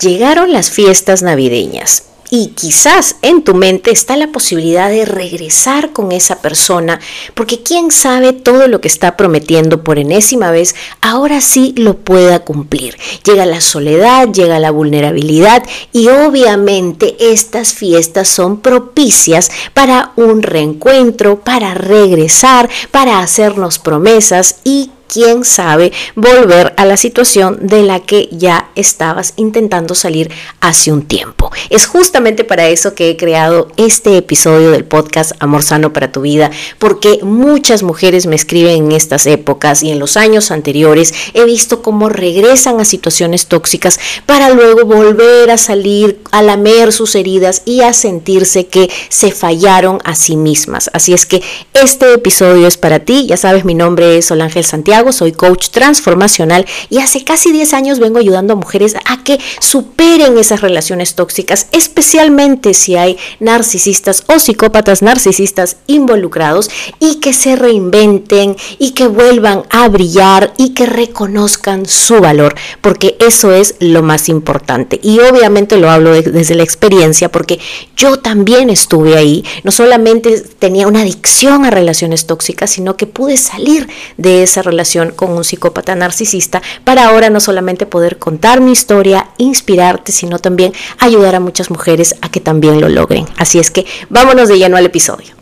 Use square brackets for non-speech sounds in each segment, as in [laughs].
Llegaron las fiestas navideñas y quizás en tu mente está la posibilidad de regresar con esa persona, porque quién sabe todo lo que está prometiendo por enésima vez, ahora sí lo pueda cumplir. Llega la soledad, llega la vulnerabilidad y obviamente estas fiestas son propicias para un reencuentro, para regresar, para hacernos promesas y quién sabe, volver a la situación de la que ya estabas intentando salir hace un tiempo. Es justamente para eso que he creado este episodio del podcast Amor Sano para tu vida, porque muchas mujeres me escriben en estas épocas y en los años anteriores he visto cómo regresan a situaciones tóxicas para luego volver a salir, a lamer sus heridas y a sentirse que se fallaron a sí mismas. Así es que este episodio es para ti, ya sabes, mi nombre es Ángel Santiago soy coach transformacional y hace casi 10 años vengo ayudando a mujeres a que superen esas relaciones tóxicas, especialmente si hay narcisistas o psicópatas narcisistas involucrados y que se reinventen y que vuelvan a brillar y que reconozcan su valor, porque eso es lo más importante. Y obviamente lo hablo desde la experiencia porque yo también estuve ahí, no solamente tenía una adicción a relaciones tóxicas, sino que pude salir de esa relación con un psicópata narcisista para ahora no solamente poder contar mi historia, inspirarte, sino también ayudar a muchas mujeres a que también lo logren. Así es que vámonos de lleno al episodio.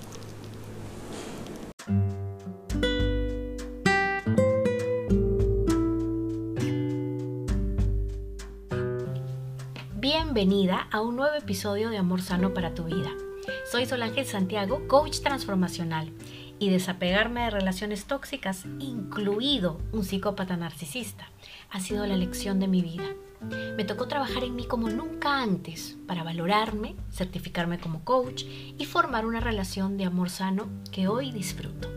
Bienvenida a un nuevo episodio de Amor Sano para tu vida. Soy Solange Santiago, coach transformacional y desapegarme de relaciones tóxicas, incluido un psicópata narcisista, ha sido la lección de mi vida. Me tocó trabajar en mí como nunca antes para valorarme, certificarme como coach y formar una relación de amor sano que hoy disfruto.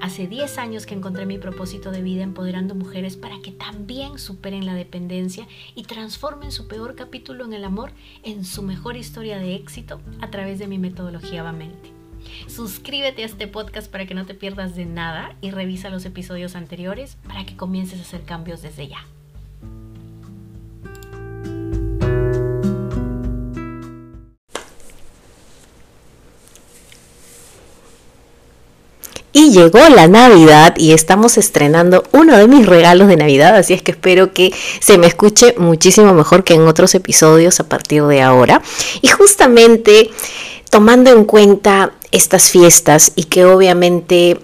Hace 10 años que encontré mi propósito de vida empoderando mujeres para que también superen la dependencia y transformen su peor capítulo en el amor en su mejor historia de éxito a través de mi metodología Vamente. Suscríbete a este podcast para que no te pierdas de nada y revisa los episodios anteriores para que comiences a hacer cambios desde ya. Y llegó la Navidad y estamos estrenando uno de mis regalos de Navidad, así es que espero que se me escuche muchísimo mejor que en otros episodios a partir de ahora. Y justamente tomando en cuenta estas fiestas y que obviamente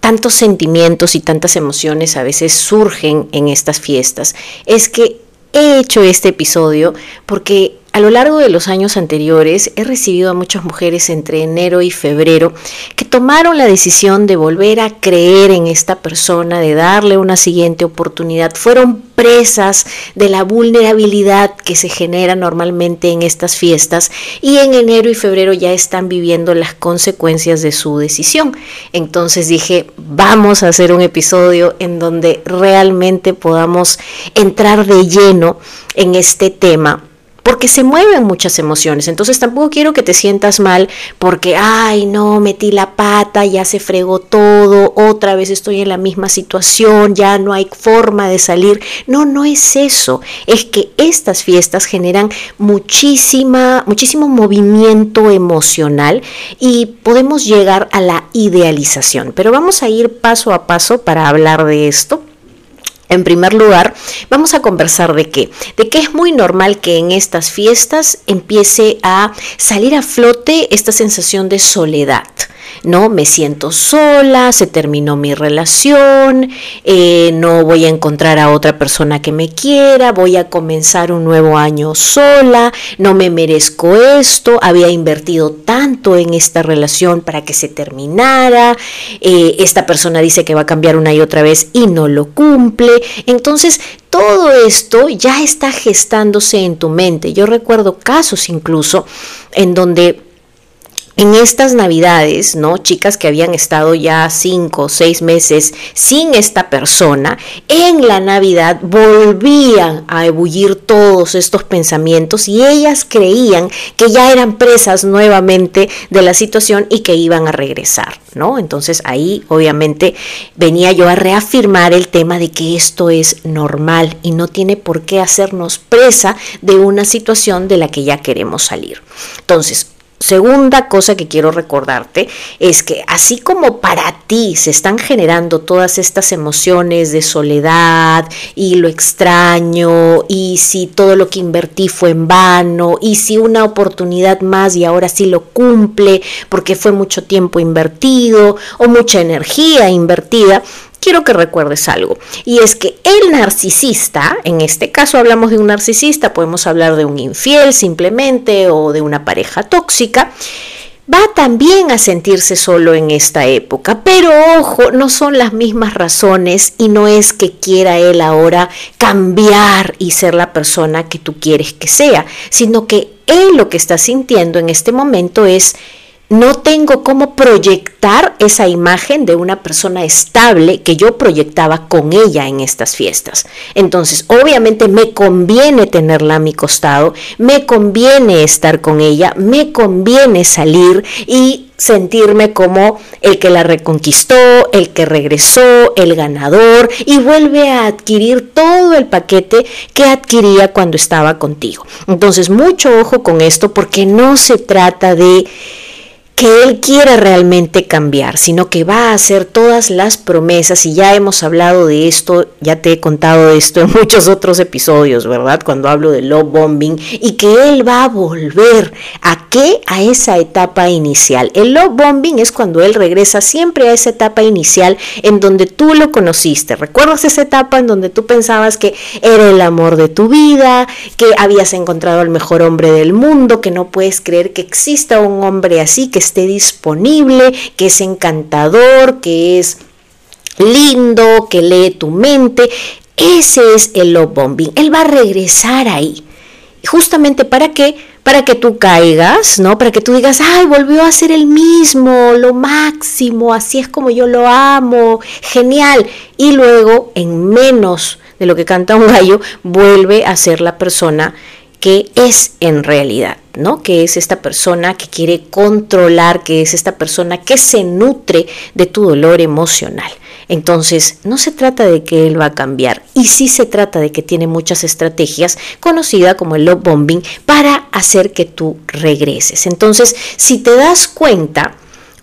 tantos sentimientos y tantas emociones a veces surgen en estas fiestas, es que he hecho este episodio porque a lo largo de los años anteriores he recibido a muchas mujeres entre enero y febrero que tomaron la decisión de volver a creer en esta persona, de darle una siguiente oportunidad. Fueron presas de la vulnerabilidad que se genera normalmente en estas fiestas y en enero y febrero ya están viviendo las consecuencias de su decisión. Entonces dije, vamos a hacer un episodio en donde realmente podamos entrar de lleno en este tema porque se mueven muchas emociones. Entonces tampoco quiero que te sientas mal porque, ay, no, metí la pata, ya se fregó todo, otra vez estoy en la misma situación, ya no hay forma de salir. No, no es eso. Es que estas fiestas generan muchísima, muchísimo movimiento emocional y podemos llegar a la idealización. Pero vamos a ir paso a paso para hablar de esto. En primer lugar, vamos a conversar de qué. De que es muy normal que en estas fiestas empiece a salir a flote esta sensación de soledad. ¿No? Me siento sola, se terminó mi relación, eh, no voy a encontrar a otra persona que me quiera, voy a comenzar un nuevo año sola, no me merezco esto, había invertido tanto en esta relación para que se terminara, eh, esta persona dice que va a cambiar una y otra vez y no lo cumple. Entonces, todo esto ya está gestándose en tu mente. Yo recuerdo casos incluso en donde en estas navidades, ¿no? Chicas que habían estado ya cinco o seis meses sin esta persona, en la Navidad volvían a ebullir todos estos pensamientos y ellas creían que ya eran presas nuevamente de la situación y que iban a regresar, ¿no? Entonces ahí obviamente venía yo a reafirmar el tema de que esto es normal y no tiene por qué hacernos presa de una situación de la que ya queremos salir. Entonces, Segunda cosa que quiero recordarte es que así como para ti se están generando todas estas emociones de soledad y lo extraño y si todo lo que invertí fue en vano y si una oportunidad más y ahora sí lo cumple porque fue mucho tiempo invertido o mucha energía invertida, quiero que recuerdes algo. Y es que el narcisista, en este caso hablamos de un narcisista, podemos hablar de un infiel simplemente o de una pareja tóxica, va también a sentirse solo en esta época. Pero ojo, no son las mismas razones y no es que quiera él ahora cambiar y ser la persona que tú quieres que sea, sino que él lo que está sintiendo en este momento es no tengo cómo proyectar esa imagen de una persona estable que yo proyectaba con ella en estas fiestas. Entonces, obviamente me conviene tenerla a mi costado, me conviene estar con ella, me conviene salir y sentirme como el que la reconquistó, el que regresó, el ganador y vuelve a adquirir todo el paquete que adquiría cuando estaba contigo. Entonces, mucho ojo con esto porque no se trata de que Él quiere realmente cambiar, sino que va a hacer todas las promesas, y ya hemos hablado de esto, ya te he contado de esto en [laughs] muchos otros episodios, ¿verdad? Cuando hablo de love bombing, y que Él va a volver a qué? A esa etapa inicial. El love bombing es cuando Él regresa siempre a esa etapa inicial en donde tú lo conociste. ¿Recuerdas esa etapa en donde tú pensabas que era el amor de tu vida, que habías encontrado al mejor hombre del mundo, que no puedes creer que exista un hombre así, que esté disponible, que es encantador, que es lindo, que lee tu mente. Ese es el love bombing. Él va a regresar ahí. Justamente para qué? Para que tú caigas, ¿no? Para que tú digas, ay, volvió a ser el mismo, lo máximo, así es como yo lo amo, genial. Y luego, en menos de lo que canta un gallo, vuelve a ser la persona que es en realidad, ¿no? Que es esta persona que quiere controlar, que es esta persona que se nutre de tu dolor emocional. Entonces, no se trata de que él va a cambiar, y sí se trata de que tiene muchas estrategias, conocida como el love bombing, para hacer que tú regreses. Entonces, si te das cuenta,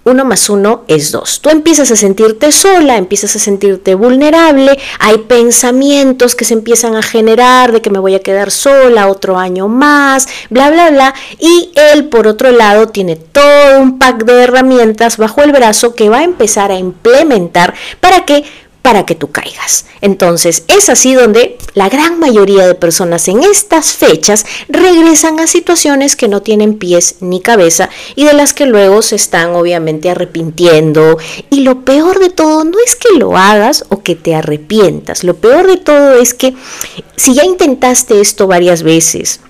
uno más uno es dos. Tú empiezas a sentirte sola, empiezas a sentirte vulnerable, hay pensamientos que se empiezan a generar de que me voy a quedar sola otro año más, bla, bla, bla. Y él, por otro lado, tiene todo un pack de herramientas bajo el brazo que va a empezar a implementar para que para que tú caigas. Entonces es así donde la gran mayoría de personas en estas fechas regresan a situaciones que no tienen pies ni cabeza y de las que luego se están obviamente arrepintiendo. Y lo peor de todo no es que lo hagas o que te arrepientas, lo peor de todo es que si ya intentaste esto varias veces,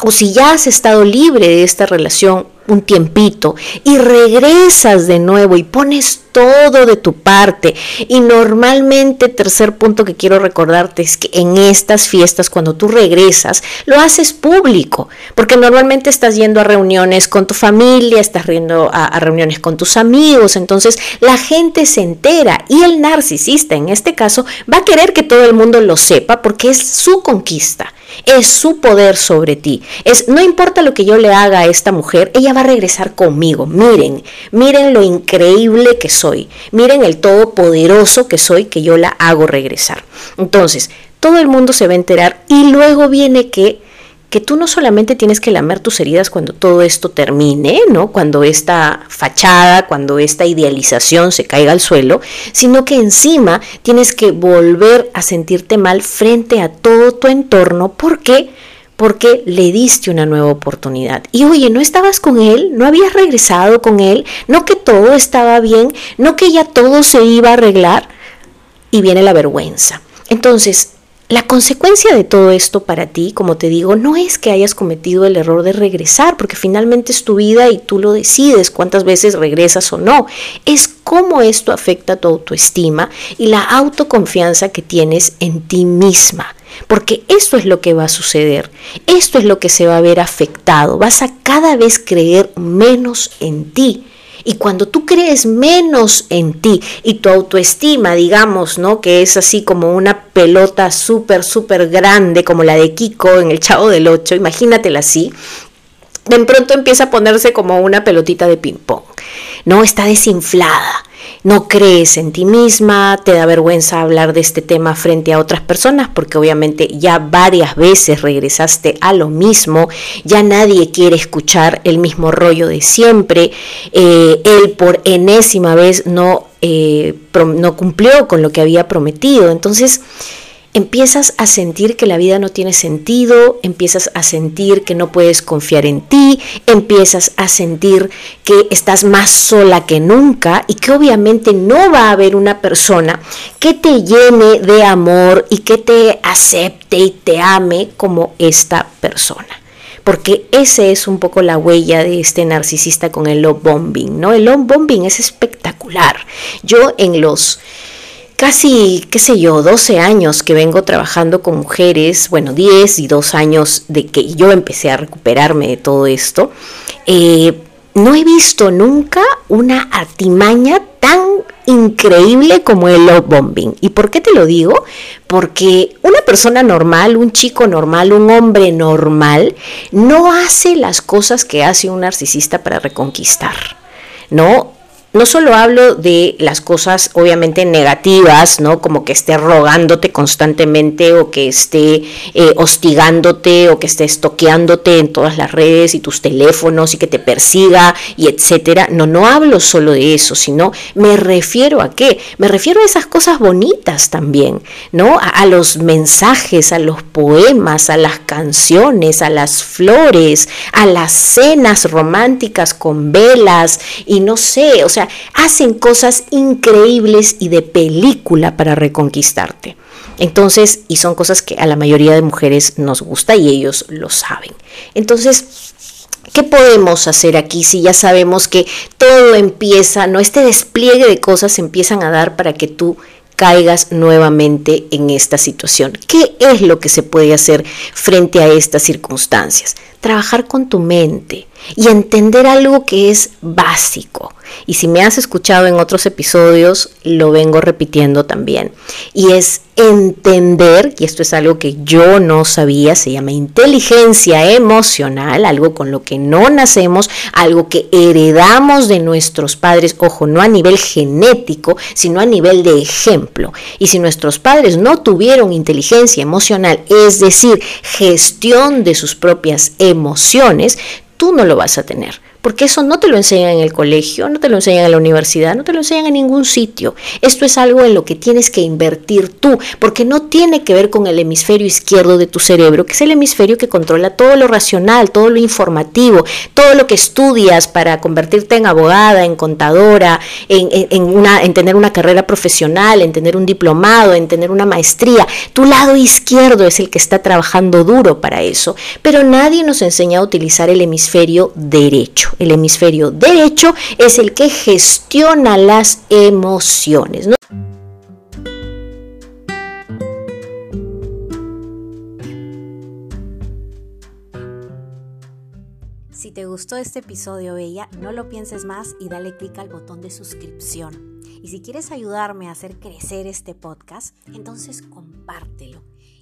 o si ya has estado libre de esta relación un tiempito y regresas de nuevo y pones todo de tu parte. Y normalmente, tercer punto que quiero recordarte es que en estas fiestas, cuando tú regresas, lo haces público, porque normalmente estás yendo a reuniones con tu familia, estás yendo a, a reuniones con tus amigos, entonces la gente se entera y el narcisista en este caso va a querer que todo el mundo lo sepa porque es su conquista es su poder sobre ti. Es no importa lo que yo le haga a esta mujer, ella va a regresar conmigo. Miren, miren lo increíble que soy. Miren el todopoderoso que soy que yo la hago regresar. Entonces, todo el mundo se va a enterar y luego viene que que tú no solamente tienes que lamer tus heridas cuando todo esto termine, ¿no? Cuando esta fachada, cuando esta idealización se caiga al suelo, sino que encima tienes que volver a sentirte mal frente a todo tu entorno. ¿Por qué? Porque le diste una nueva oportunidad. Y oye, ¿no estabas con él? ¿No habías regresado con él? ¿No que todo estaba bien? ¿No que ya todo se iba a arreglar? Y viene la vergüenza. Entonces, La consecuencia de todo esto para ti, como te digo, no es que hayas cometido el error de regresar, porque finalmente es tu vida y tú lo decides cuántas veces regresas o no. Es cómo esto afecta tu autoestima y la autoconfianza que tienes en ti misma. Porque esto es lo que va a suceder, esto es lo que se va a ver afectado, vas a cada vez creer menos en ti. Y cuando tú crees menos en ti y tu autoestima, digamos, ¿no? Que es así como una pelota súper, súper grande, como la de Kiko en el Chavo del Ocho, imagínatela así, de pronto empieza a ponerse como una pelotita de ping-pong, ¿no? Está desinflada no crees en ti misma, te da vergüenza hablar de este tema frente a otras personas porque obviamente ya varias veces regresaste a lo mismo, ya nadie quiere escuchar el mismo rollo de siempre, eh, él por enésima vez no, eh, no cumplió con lo que había prometido, entonces empiezas a sentir que la vida no tiene sentido, empiezas a sentir que no puedes confiar en ti, empiezas a sentir que estás más sola que nunca y que obviamente no va a haber una persona que te llene de amor y que te acepte y te ame como esta persona porque ese es un poco la huella de este narcisista con el love bombing, ¿no? El love bombing es espectacular. Yo en los casi, qué sé yo, 12 años que vengo trabajando con mujeres, bueno, 10 y 2 años de que yo empecé a recuperarme de todo esto, eh, no he visto nunca una artimaña tan increíble como el love bombing. ¿Y por qué te lo digo? Porque una persona normal, un chico normal, un hombre normal, no hace las cosas que hace un narcisista para reconquistar. ¿no? No solo hablo de las cosas obviamente negativas, ¿no? Como que esté rogándote constantemente o que esté eh, hostigándote o que esté estoqueándote en todas las redes y tus teléfonos y que te persiga y etcétera. No, no hablo solo de eso, sino me refiero a qué? Me refiero a esas cosas bonitas también, ¿no? A, a los mensajes, a los poemas, a las canciones, a las flores, a las cenas románticas con velas y no sé, o sea, hacen cosas increíbles y de película para reconquistarte. Entonces, y son cosas que a la mayoría de mujeres nos gusta y ellos lo saben. Entonces, ¿Qué podemos hacer aquí si ya sabemos que todo empieza, no este despliegue de cosas empiezan a dar para que tú caigas nuevamente en esta situación? ¿Qué es lo que se puede hacer frente a estas circunstancias? Trabajar con tu mente y entender algo que es básico. Y si me has escuchado en otros episodios, lo vengo repitiendo también. Y es entender, y esto es algo que yo no sabía, se llama inteligencia emocional, algo con lo que no nacemos, algo que heredamos de nuestros padres, ojo, no a nivel genético, sino a nivel de ejemplo. Y si nuestros padres no tuvieron inteligencia emocional, es decir, gestión de sus propias emociones, tú no lo vas a tener porque eso no te lo enseñan en el colegio, no te lo enseñan en la universidad, no te lo enseñan en ningún sitio. Esto es algo en lo que tienes que invertir tú, porque no tiene que ver con el hemisferio izquierdo de tu cerebro, que es el hemisferio que controla todo lo racional, todo lo informativo, todo lo que estudias para convertirte en abogada, en contadora, en, tener una carrera profesional, en tener un diplomado, en tener una maestría. Tu lado izquierdo es el que está trabajando duro para eso, pero nadie nos enseña a utilizar el hemisferio derecho. El hemisferio derecho es el que gestiona las emociones. Si te gustó este episodio, Bella, no lo pienses más y dale clic al botón de suscripción. Y si quieres ayudarme a hacer crecer este podcast, entonces compártelo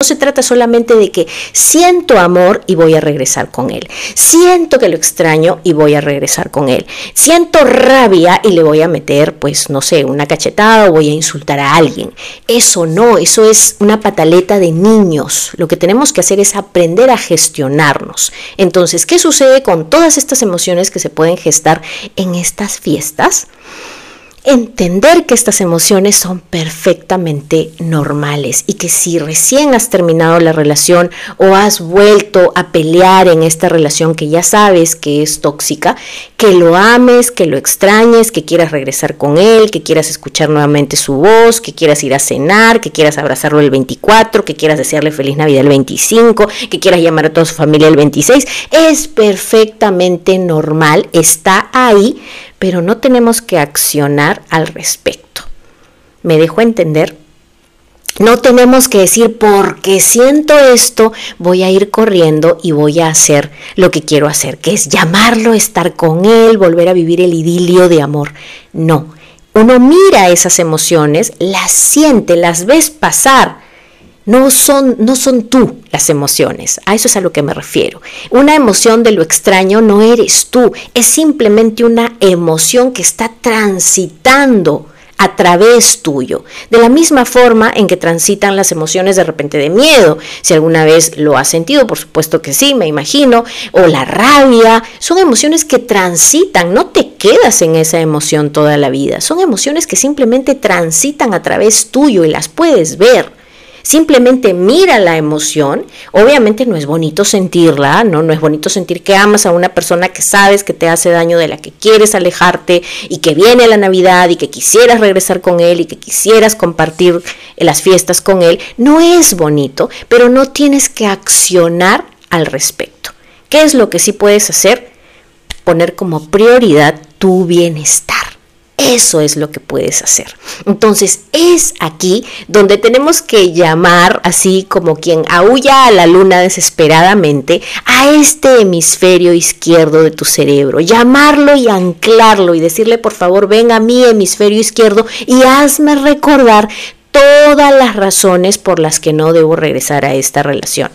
Se trata solamente de que siento amor y voy a regresar con él. Siento que lo extraño y voy a regresar con él. Siento rabia y le voy a meter, pues, no sé, una cachetada o voy a insultar a alguien. Eso no, eso es una pataleta de niños. Lo que tenemos que hacer es aprender a gestionarnos. Entonces, ¿qué sucede con todas estas emociones que se pueden gestar en estas fiestas? Entender que estas emociones son perfectamente normales y que si recién has terminado la relación o has vuelto a pelear en esta relación que ya sabes que es tóxica, que lo ames, que lo extrañes, que quieras regresar con él, que quieras escuchar nuevamente su voz, que quieras ir a cenar, que quieras abrazarlo el 24, que quieras desearle feliz Navidad el 25, que quieras llamar a toda su familia el 26, es perfectamente normal, está ahí pero no tenemos que accionar al respecto. ¿Me dejo entender? No tenemos que decir, porque siento esto, voy a ir corriendo y voy a hacer lo que quiero hacer, que es llamarlo, estar con él, volver a vivir el idilio de amor. No, uno mira esas emociones, las siente, las ves pasar, no son, no son tú las emociones, a eso es a lo que me refiero. Una emoción de lo extraño no eres tú, es simplemente una emoción que está transitando a través tuyo. De la misma forma en que transitan las emociones de repente de miedo. Si alguna vez lo has sentido, por supuesto que sí, me imagino. O la rabia. Son emociones que transitan, no te quedas en esa emoción toda la vida. Son emociones que simplemente transitan a través tuyo y las puedes ver. Simplemente mira la emoción. Obviamente no es bonito sentirla, ¿no? No es bonito sentir que amas a una persona que sabes que te hace daño, de la que quieres alejarte y que viene la Navidad y que quisieras regresar con él y que quisieras compartir las fiestas con él. No es bonito, pero no tienes que accionar al respecto. ¿Qué es lo que sí puedes hacer? Poner como prioridad tu bienestar. Eso es lo que puedes hacer. Entonces es aquí donde tenemos que llamar, así como quien aúlla a la luna desesperadamente, a este hemisferio izquierdo de tu cerebro, llamarlo y anclarlo y decirle, por favor, ven a mi hemisferio izquierdo y hazme recordar todas las razones por las que no debo regresar a esta relación.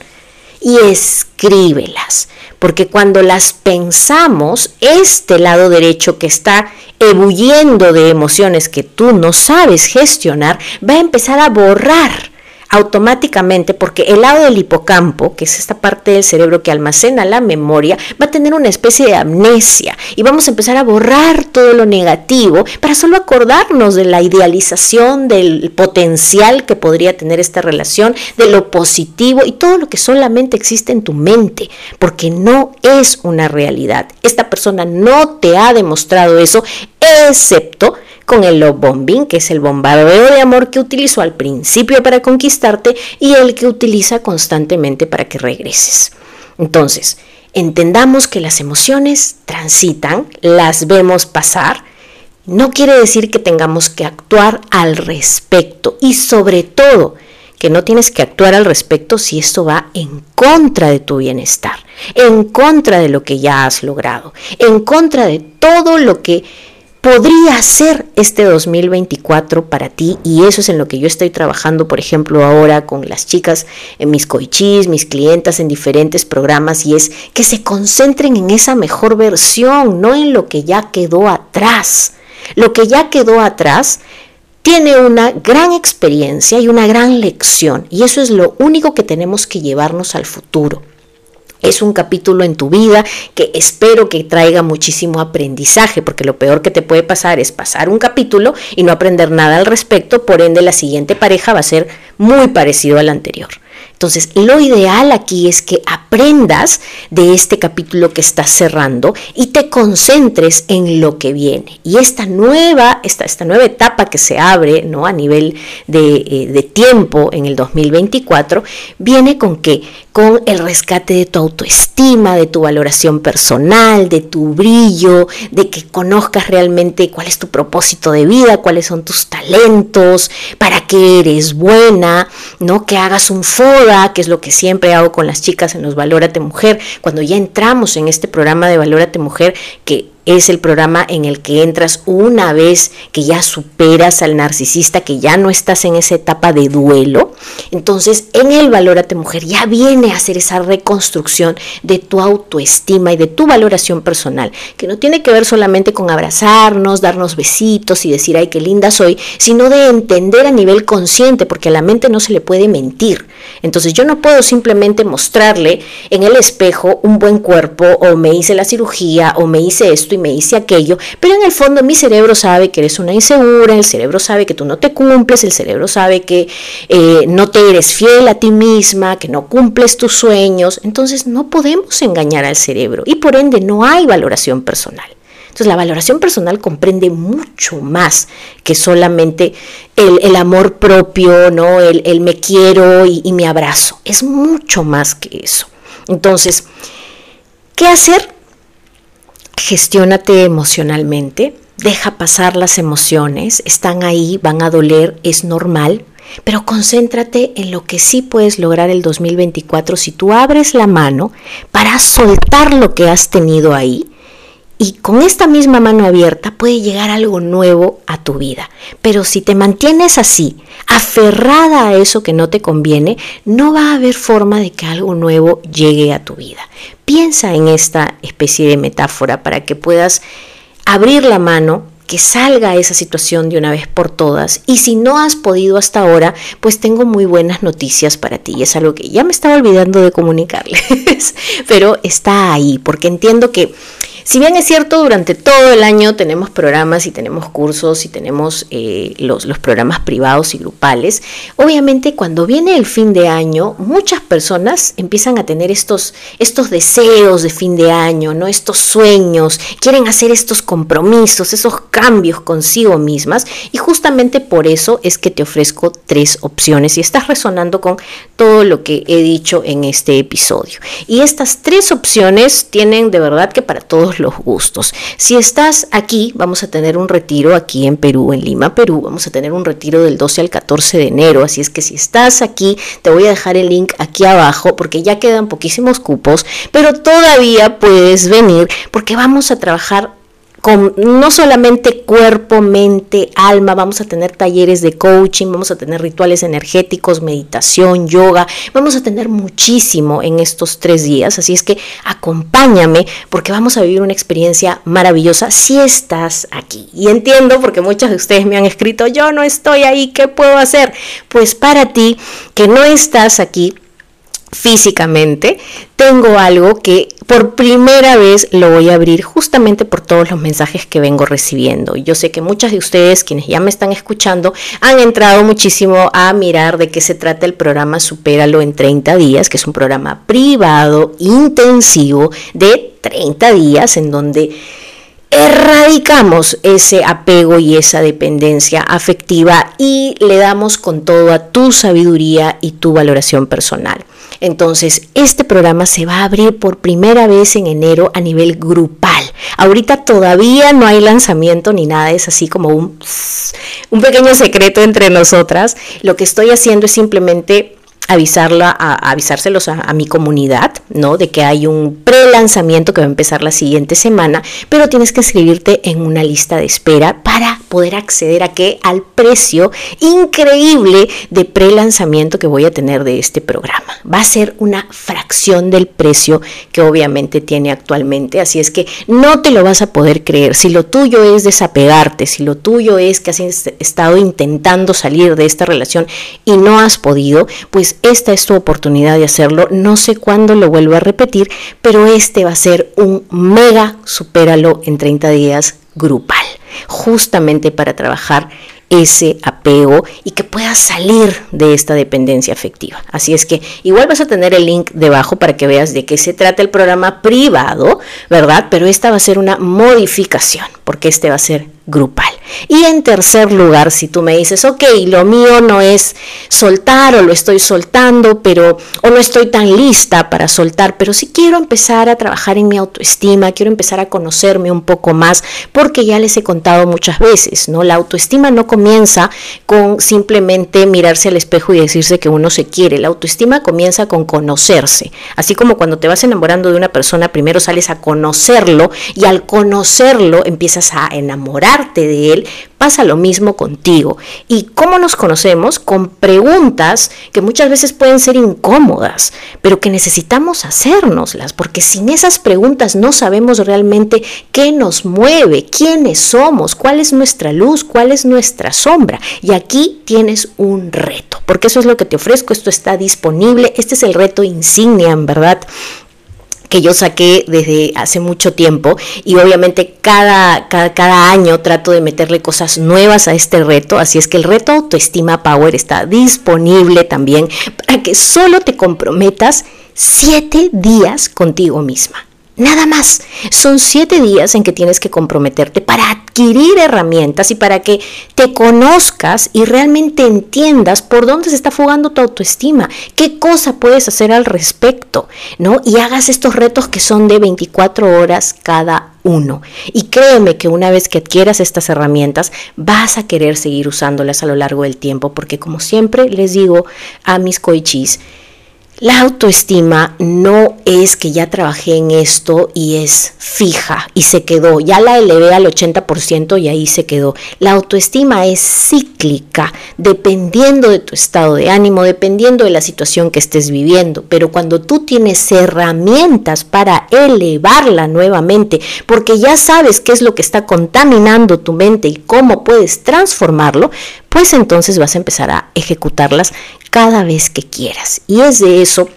Y escríbelas, porque cuando las pensamos, este lado derecho que está ebulliendo de emociones que tú no sabes gestionar, va a empezar a borrar automáticamente porque el lado del hipocampo, que es esta parte del cerebro que almacena la memoria, va a tener una especie de amnesia y vamos a empezar a borrar todo lo negativo para solo acordarnos de la idealización, del potencial que podría tener esta relación, de lo positivo y todo lo que solamente existe en tu mente, porque no es una realidad. Esta persona no te ha demostrado eso, excepto con el love bombing, que es el bombardeo de amor que utilizó al principio para conquistarte y el que utiliza constantemente para que regreses. Entonces, entendamos que las emociones transitan, las vemos pasar, no quiere decir que tengamos que actuar al respecto y sobre todo que no tienes que actuar al respecto si esto va en contra de tu bienestar, en contra de lo que ya has logrado, en contra de todo lo que podría ser este 2024 para ti y eso es en lo que yo estoy trabajando, por ejemplo, ahora con las chicas en mis coichis, mis clientas en diferentes programas y es que se concentren en esa mejor versión, no en lo que ya quedó atrás. Lo que ya quedó atrás tiene una gran experiencia y una gran lección y eso es lo único que tenemos que llevarnos al futuro. Es un capítulo en tu vida que espero que traiga muchísimo aprendizaje, porque lo peor que te puede pasar es pasar un capítulo y no aprender nada al respecto, por ende la siguiente pareja va a ser muy parecido al anterior. Entonces, lo ideal aquí es que aprendas de este capítulo que estás cerrando y te concentres en lo que viene. Y esta nueva, esta, esta nueva etapa que se abre ¿no? a nivel de, eh, de tiempo en el 2024, viene con que con el rescate de tu autoestima, de tu valoración personal, de tu brillo, de que conozcas realmente cuál es tu propósito de vida, cuáles son tus talentos, para qué eres buena, ¿no? Que hagas un FODA, que es lo que siempre hago con las chicas en los Valórate Mujer, cuando ya entramos en este programa de Valórate Mujer, que es el programa en el que entras una vez que ya superas al narcisista, que ya no estás en esa etapa de duelo. Entonces, en el Valórate Mujer ya viene a hacer esa reconstrucción de tu autoestima y de tu valoración personal, que no tiene que ver solamente con abrazarnos, darnos besitos y decir, ay, qué linda soy, sino de entender a nivel consciente, porque a la mente no se le puede mentir. Entonces, yo no puedo simplemente mostrarle en el espejo un buen cuerpo o me hice la cirugía o me hice esto y me hice aquello, pero en el fondo mi cerebro sabe que eres una insegura, el cerebro sabe que tú no te cumples, el cerebro sabe que eh, no te eres fiel a ti misma, que no cumples tus sueños, entonces no podemos engañar al cerebro y por ende no hay valoración personal. Entonces la valoración personal comprende mucho más que solamente el, amor propio, ¿no? El, me quiero y me abrazo. Es mucho más que eso. Entonces, ¿qué hacer? Gestiónate emocionalmente, deja pasar las emociones, están ahí, van a doler, es normal, pero concéntrate en lo que sí puedes lograr el 2024 si tú abres la mano para soltar lo que has tenido ahí y con esta misma mano abierta puede llegar algo nuevo a tu vida. Pero si te mantienes así, aferrada a eso que no te conviene, no va a haber forma de que algo nuevo llegue a tu vida. Piensa en esta especie de metáfora para que puedas abrir la mano, que salga esa situación de una vez por todas. Y si no has podido hasta ahora, pues tengo muy buenas noticias para ti. Y es algo que ya me estaba olvidando de comunicarles, [laughs] pero está ahí, porque entiendo que si bien es cierto, durante todo el año tenemos programas y tenemos cursos y tenemos eh, los, los, programas privados y grupales, obviamente cuando viene el fin de año, muchas personas empiezan a tener estos, estos deseos de fin de año, ¿no? estos sueños, quieren hacer estos compromisos, esos cambios consigo mismas y justamente por eso es que te ofrezco tres opciones y estás resonando con todo lo que he dicho en este episodio. Y estas tres opciones tienen de verdad que para todos los gustos. Si estás aquí, vamos a tener un retiro aquí en Perú, en Lima, Perú. Vamos a tener un retiro del 12 al 14 de enero. Así es que si estás aquí, te voy a dejar el link aquí abajo porque ya quedan poquísimos cupos, pero todavía puedes venir porque vamos a trabajar con no solamente cuerpo, mente, alma, vamos a tener talleres de coaching, vamos a tener rituales energéticos, meditación, yoga, vamos a tener muchísimo en estos tres días, así es que acompáñame porque vamos a vivir una experiencia maravillosa si estás aquí. Y entiendo porque muchos de ustedes me han escrito, yo no estoy ahí, ¿qué puedo hacer? Pues para ti que no estás aquí, físicamente, tengo algo que por primera vez lo voy a abrir justamente por todos los mensajes que vengo recibiendo. Yo sé que muchas de ustedes, quienes ya me están escuchando, han entrado muchísimo a mirar de qué se trata el programa Supéralo en 30 días, que es un programa privado, intensivo, de 30 días en donde erradicamos ese apego y esa dependencia afectiva y le damos con todo a tu sabiduría y tu valoración personal. Entonces, este programa se va a abrir por primera vez en enero a nivel grupal. Ahorita todavía no hay lanzamiento ni nada, es así como un, un pequeño secreto entre nosotras. Lo que estoy haciendo es simplemente avisarla, a, avisárselos a, mi comunidad, ¿no? De que hay un pre-lanzamiento que va a empezar la siguiente semana, pero tienes que inscribirte en una lista de espera para poder acceder a qué? Al precio increíble de pre-lanzamiento que voy a tener de este programa. Va a ser una fracción del precio que obviamente tiene actualmente, así es que no te lo vas a poder creer. Si lo tuyo es desapegarte, si lo tuyo es que has estado intentando salir de esta relación y no has podido, pues esta es tu oportunidad de hacerlo. No sé cuándo lo vuelvo a repetir, pero este va a ser un mega supéralo en 30 días grupal, justamente para trabajar ese apego y que puedas salir de esta dependencia afectiva. Así es que igual vas a tener el link debajo para que veas de qué se trata el programa privado, ¿verdad? Pero esta va a ser una modificación, porque este va a ser grupal. Y en tercer lugar, si tú me dices, ok, lo mío no es soltar o lo estoy soltando, pero o no estoy tan lista para soltar, pero sí quiero empezar a trabajar en mi autoestima, quiero empezar a conocerme un poco más, porque ya les he contado muchas veces, ¿no? La autoestima no comienza con simplemente mirarse al espejo y decirse que uno se quiere. La autoestima comienza con conocerse. Así como cuando te vas enamorando de una persona, primero sales a conocerlo y al conocerlo empiezas a enamorarte de él, pasa lo mismo contigo. ¿Y cómo nos conocemos? Con preguntas que muchas veces pueden ser incómodas, pero que necesitamos hacérnoslas, porque sin esas preguntas no sabemos realmente qué nos mueve, quiénes somos, cuál es nuestra luz, cuál es nuestra sombra. Y aquí tienes un reto, porque eso es lo que te ofrezco, esto está disponible, este es el reto insignia, en verdad que yo saqué desde hace mucho tiempo y obviamente cada, cada, año trato de meterle cosas nuevas a este reto, así es que el reto Autoestima Power está disponible también para que solo te comprometas siete días contigo misma. Nada más. Son siete días en que tienes que comprometerte para adquirir herramientas y para que te conozcas y realmente entiendas por dónde se está fugando tu autoestima, qué cosa puedes hacer al respecto, ¿no? Y hagas estos retos que son de 24 horas cada uno. Y créeme que una vez que adquieras estas herramientas, vas a querer seguir usándolas a lo largo del tiempo, porque como siempre les digo a mis coichis, la autoestima no es que ya trabajé en esto y es fija y se quedó, ya la elevé al 80% y ahí se quedó. La autoestima es cíclica, dependiendo de tu estado de ánimo, dependiendo de la situación que estés viviendo, pero cuando tú tienes herramientas para elevarla nuevamente, porque ya sabes qué es lo que está contaminando tu mente y cómo puedes transformarlo, pues entonces vas a empezar a ejecutarlas cada vez que quieras. Y es de eso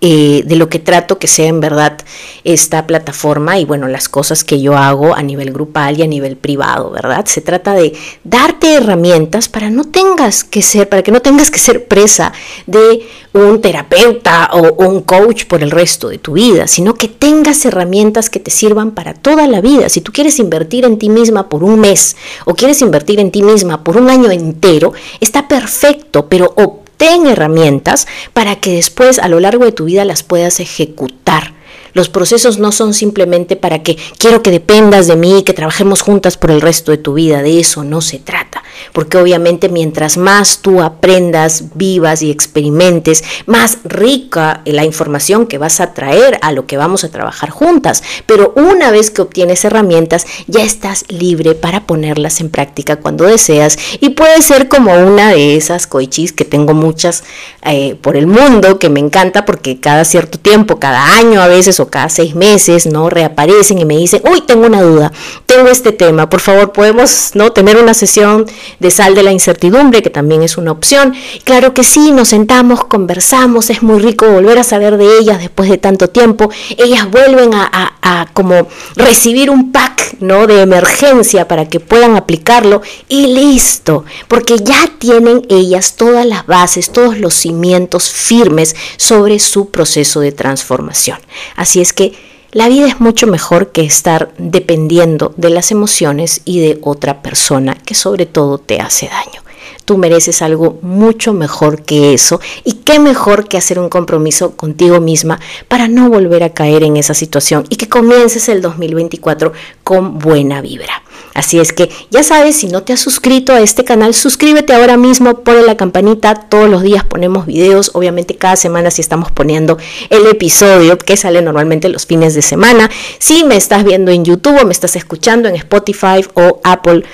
eh, de lo que trato que sea en verdad esta plataforma y bueno, las cosas que yo hago a nivel grupal y a nivel privado, ¿verdad? Se trata de darte herramientas para no tengas que ser, para que no tengas que ser presa de un terapeuta o un coach por el resto de tu vida, sino que tengas herramientas que te sirvan para toda la vida. Si tú quieres invertir en ti misma por un mes o quieres invertir en ti misma por un año entero, está perfecto, pero ten herramientas para que después a lo largo de tu vida las puedas ejecutar. Los procesos no son simplemente para que quiero que dependas de mí que trabajemos juntas por el resto de tu vida. De eso no se trata. Porque obviamente mientras más tú aprendas, vivas y experimentes, más rica la información que vas a traer a lo que vamos a trabajar juntas. Pero una vez que obtienes herramientas, ya estás libre para ponerlas en práctica cuando deseas. Y puede ser como una de esas coichis que tengo muchas eh, por el mundo, que me encanta porque cada cierto tiempo, cada año a veces o cada seis meses, ¿no? Reaparecen y me dicen, uy, tengo una duda, tengo este tema, por favor, podemos, ¿no? Tener una sesión de sal de la incertidumbre, que también es una opción. Claro que sí, nos sentamos, conversamos, es muy rico volver a saber de ellas después de tanto tiempo. Ellas vuelven a, a como recibir un pack, ¿no? De emergencia para que puedan aplicarlo y listo, porque ya tienen ellas todas las bases, todos los cimientos firmes sobre su proceso de transformación. Así es que la vida es mucho mejor que estar dependiendo de las emociones y de otra persona que sobre todo te hace daño. Tú mereces algo mucho mejor que eso y qué mejor que hacer un compromiso contigo misma para no volver a caer en esa situación y que comiences el 2024 con buena vibra. Así es que ya sabes, si no te has suscrito a este canal, suscríbete ahora mismo, ponle la campanita, todos los días ponemos videos, obviamente cada semana si estamos poniendo el episodio que sale normalmente los fines de semana. Si me estás viendo en YouTube o me estás escuchando en Spotify o Apple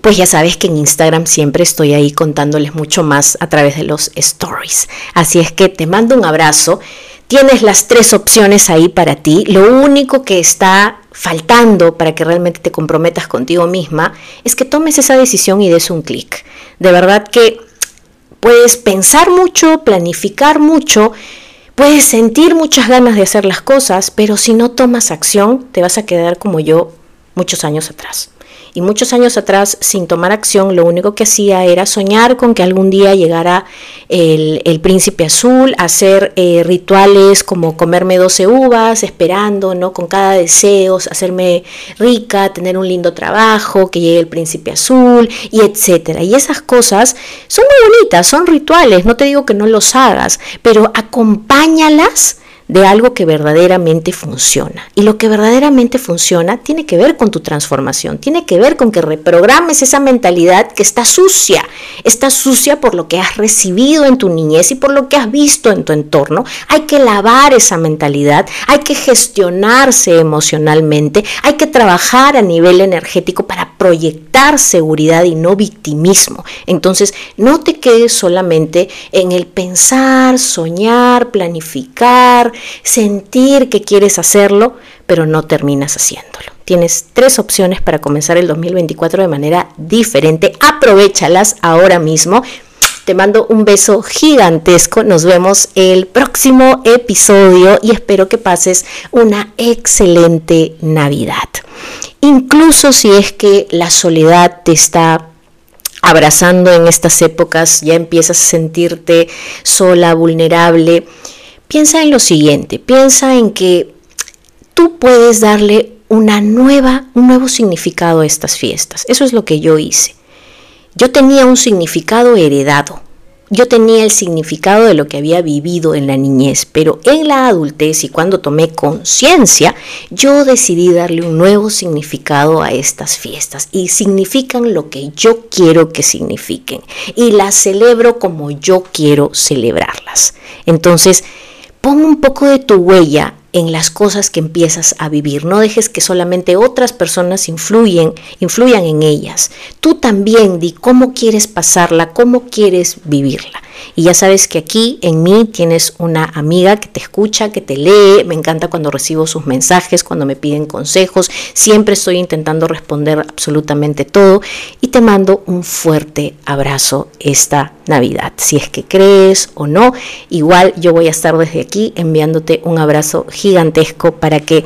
pues ya sabes que en Instagram siempre estoy ahí contándoles mucho más a través de los stories. Así es que te mando un abrazo. Tienes las tres opciones ahí para ti. Lo único que está faltando para que realmente te comprometas contigo misma es que tomes esa decisión y des un clic. De verdad que puedes pensar mucho, planificar mucho, puedes sentir muchas ganas de hacer las cosas, pero si no tomas acción te vas a quedar como yo muchos años atrás. Y muchos años atrás, sin tomar acción, lo único que hacía era soñar con que algún día llegara el, príncipe azul, hacer eh, rituales como comerme 12 uvas, esperando, ¿no? Con cada deseo, hacerme rica, tener un lindo trabajo, que llegue el príncipe azul, y etcétera. Y esas cosas son muy bonitas, son rituales, no te digo que no los hagas, pero acompáñalas de algo que verdaderamente funciona. Y lo que verdaderamente funciona tiene que ver con tu transformación, tiene que ver con que reprogrames esa mentalidad que está sucia, está sucia por lo que has recibido en tu niñez y por lo que has visto en tu entorno. Hay que lavar esa mentalidad, hay que gestionarse emocionalmente, hay que trabajar a nivel energético para proyectar seguridad y no victimismo. Entonces, no te quedes solamente en el pensar, soñar, planificar, sentir que quieres hacerlo, pero no terminas haciéndolo. Tienes tres opciones para comenzar el 2024 de manera diferente. Aprovechalas ahora mismo. Te mando un beso gigantesco. Nos vemos el próximo episodio y espero que pases una excelente Navidad. Incluso si es que la soledad te está abrazando en estas épocas, ya empiezas a sentirte sola, vulnerable Piensa en lo siguiente, piensa en que tú puedes darle una nueva, un nuevo significado a estas fiestas. Eso es lo que yo hice. Yo tenía un significado heredado. Yo tenía el significado de lo que había vivido en la niñez, pero en la adultez y cuando tomé conciencia, yo decidí darle un nuevo significado a estas fiestas y significan lo que yo quiero que signifiquen y las celebro como yo quiero celebrarlas. Entonces, Pon un poco de tu huella en las cosas que empiezas a vivir. No dejes que solamente otras personas influyen, influyan en ellas. Tú también di cómo quieres pasarla, cómo quieres vivirla. Y ya sabes que aquí en mí tienes una amiga que te escucha, que te lee. Me encanta cuando recibo sus mensajes, cuando me piden consejos. Siempre estoy intentando responder absolutamente todo. Y te mando un fuerte abrazo esta Navidad. Si es que crees o no, igual yo voy a estar desde aquí enviándote un abrazo gigantesco para que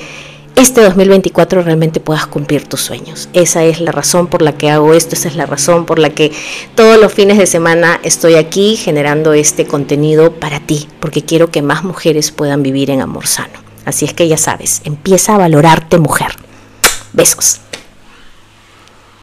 este 2024 realmente puedas cumplir tus sueños. Esa es la razón por la que hago esto, esa es la razón por la que todos los fines de semana estoy aquí generando este contenido para ti, porque quiero que más mujeres puedan vivir en amor sano. Así es que ya sabes, empieza a valorarte mujer. Besos.